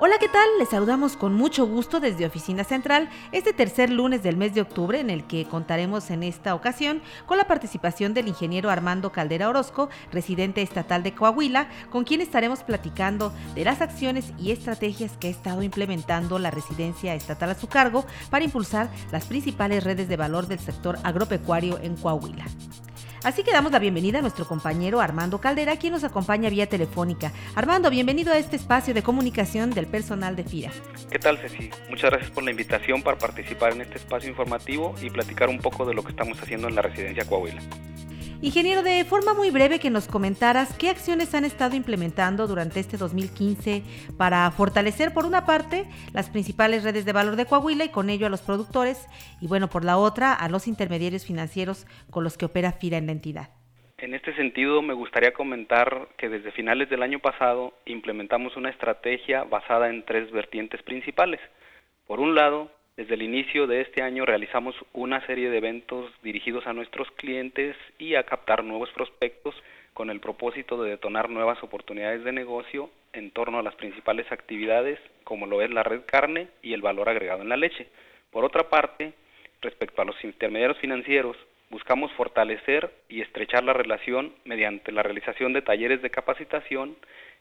Hola, ¿qué tal? Les saludamos con mucho gusto desde Oficina Central este tercer lunes del mes de octubre en el que contaremos en esta ocasión con la participación del ingeniero Armando Caldera Orozco, residente estatal de Coahuila, con quien estaremos platicando de las acciones y estrategias que ha estado implementando la residencia estatal a su cargo para impulsar las principales redes de valor del sector agropecuario en Coahuila. Así que damos la bienvenida a nuestro compañero Armando Caldera, quien nos acompaña vía telefónica. Armando, bienvenido a este espacio de comunicación del personal de FIRA. ¿Qué tal, Ceci? Muchas gracias por la invitación para participar en este espacio informativo y platicar un poco de lo que estamos haciendo en la residencia Coahuila. Ingeniero, de forma muy breve que nos comentaras qué acciones han estado implementando durante este 2015 para fortalecer por una parte las principales redes de valor de Coahuila y con ello a los productores y bueno, por la otra a los intermediarios financieros con los que opera FIRA en la entidad. En este sentido, me gustaría comentar que desde finales del año pasado implementamos una estrategia basada en tres vertientes principales. Por un lado, desde el inicio de este año realizamos una serie de eventos dirigidos a nuestros clientes y a captar nuevos prospectos con el propósito de detonar nuevas oportunidades de negocio en torno a las principales actividades como lo es la red carne y el valor agregado en la leche. Por otra parte, respecto a los intermediarios financieros, buscamos fortalecer y estrechar la relación mediante la realización de talleres de capacitación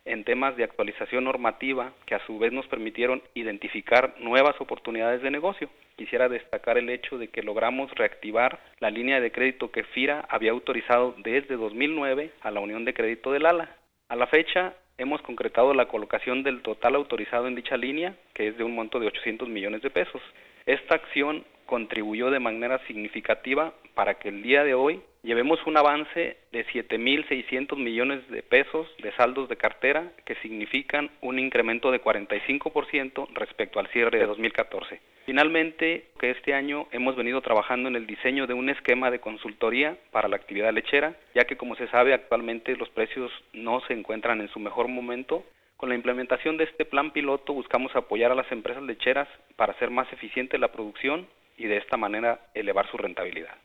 en temas de actualización normativa que a su vez nos permitieron identificar nuevas oportunidades de negocio. Quisiera destacar el hecho de que logramos reactivar la línea de crédito que FIRA había autorizado desde 2009 a la Unión de Crédito del ALA. A la fecha hemos concretado la colocación del total autorizado en dicha línea, que es de un monto de 800 millones de pesos. Esta acción contribuyó de manera significativa para que el día de hoy llevemos un avance de 7.600 millones de pesos de saldos de cartera que significan un incremento de 45% respecto al cierre de 2014. Finalmente, que este año hemos venido trabajando en el diseño de un esquema de consultoría para la actividad lechera, ya que como se sabe actualmente los precios no se encuentran en su mejor momento. Con la implementación de este plan piloto buscamos apoyar a las empresas lecheras para hacer más eficiente la producción y de esta manera elevar su rentabilidad.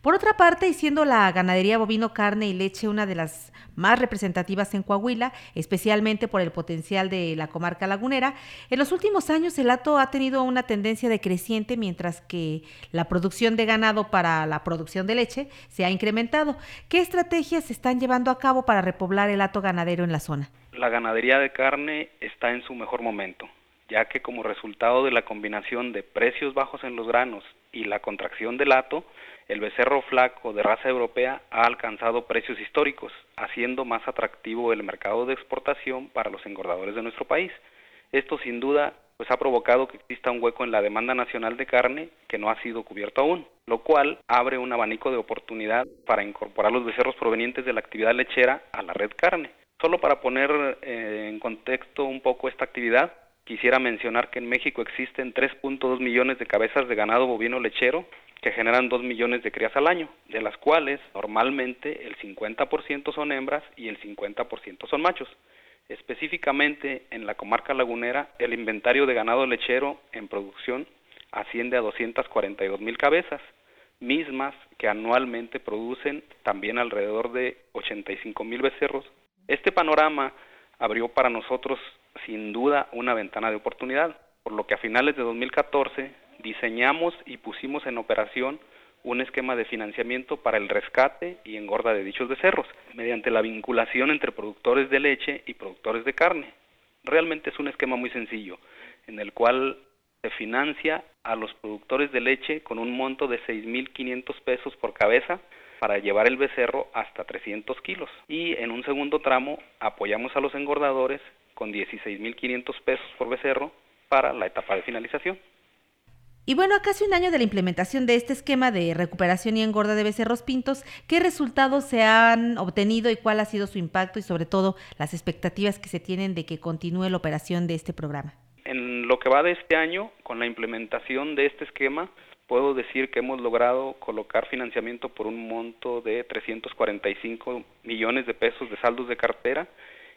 Por otra parte, y siendo la ganadería bovino carne y leche una de las más representativas en Coahuila, especialmente por el potencial de la comarca lagunera, en los últimos años el hato ha tenido una tendencia decreciente mientras que la producción de ganado para la producción de leche se ha incrementado. ¿Qué estrategias se están llevando a cabo para repoblar el hato ganadero en la zona? La ganadería de carne está en su mejor momento ya que como resultado de la combinación de precios bajos en los granos y la contracción del hato, el becerro flaco de raza europea ha alcanzado precios históricos, haciendo más atractivo el mercado de exportación para los engordadores de nuestro país. Esto sin duda pues ha provocado que exista un hueco en la demanda nacional de carne que no ha sido cubierto aún, lo cual abre un abanico de oportunidad para incorporar los becerros provenientes de la actividad lechera a la red carne. Solo para poner eh, en contexto un poco esta actividad, Quisiera mencionar que en México existen 3.2 millones de cabezas de ganado bovino lechero que generan 2 millones de crías al año, de las cuales normalmente el 50% son hembras y el 50% son machos. Específicamente en la comarca lagunera, el inventario de ganado lechero en producción asciende a 242 mil cabezas, mismas que anualmente producen también alrededor de 85 mil becerros. Este panorama abrió para nosotros sin duda una ventana de oportunidad, por lo que a finales de 2014 diseñamos y pusimos en operación un esquema de financiamiento para el rescate y engorda de dichos becerros, mediante la vinculación entre productores de leche y productores de carne. Realmente es un esquema muy sencillo, en el cual se financia a los productores de leche con un monto de 6.500 pesos por cabeza para llevar el becerro hasta 300 kilos. Y en un segundo tramo apoyamos a los engordadores con 16.500 pesos por becerro para la etapa de finalización. Y bueno, a casi un año de la implementación de este esquema de recuperación y engorda de becerros pintos, ¿qué resultados se han obtenido y cuál ha sido su impacto y sobre todo las expectativas que se tienen de que continúe la operación de este programa? En lo que va de este año, con la implementación de este esquema, puedo decir que hemos logrado colocar financiamiento por un monto de 345 millones de pesos de saldos de cartera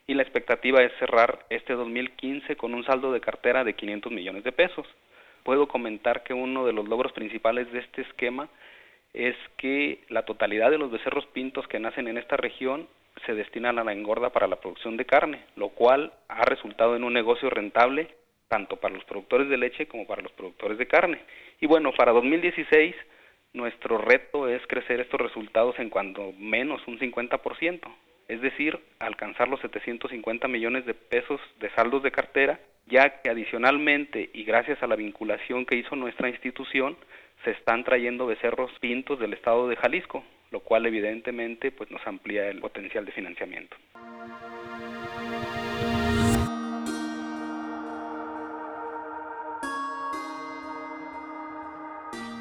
y la expectativa es cerrar este 2015 con un saldo de cartera de 500 millones de pesos. puedo comentar que uno de los logros principales de este esquema es que la totalidad de los becerros pintos que nacen en esta región se destinan a la engorda para la producción de carne, lo cual ha resultado en un negocio rentable tanto para los productores de leche como para los productores de carne. Y bueno, para 2016 nuestro reto es crecer estos resultados en cuanto menos un 50%, es decir, alcanzar los 750 millones de pesos de saldos de cartera, ya que adicionalmente y gracias a la vinculación que hizo nuestra institución, se están trayendo becerros pintos del estado de Jalisco, lo cual evidentemente pues nos amplía el potencial de financiamiento.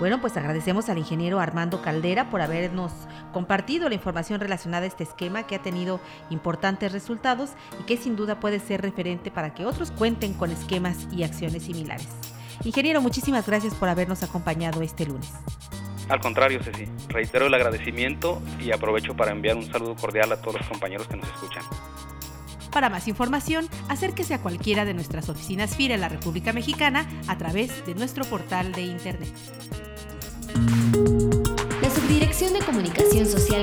Bueno, pues agradecemos al ingeniero Armando Caldera por habernos compartido la información relacionada a este esquema que ha tenido importantes resultados y que sin duda puede ser referente para que otros cuenten con esquemas y acciones similares. Ingeniero, muchísimas gracias por habernos acompañado este lunes. Al contrario, Ceci, reitero el agradecimiento y aprovecho para enviar un saludo cordial a todos los compañeros que nos escuchan. Para más información, acérquese a cualquiera de nuestras oficinas FIRA en la República Mexicana a través de nuestro portal de Internet. La Subdirección de Comunicación Social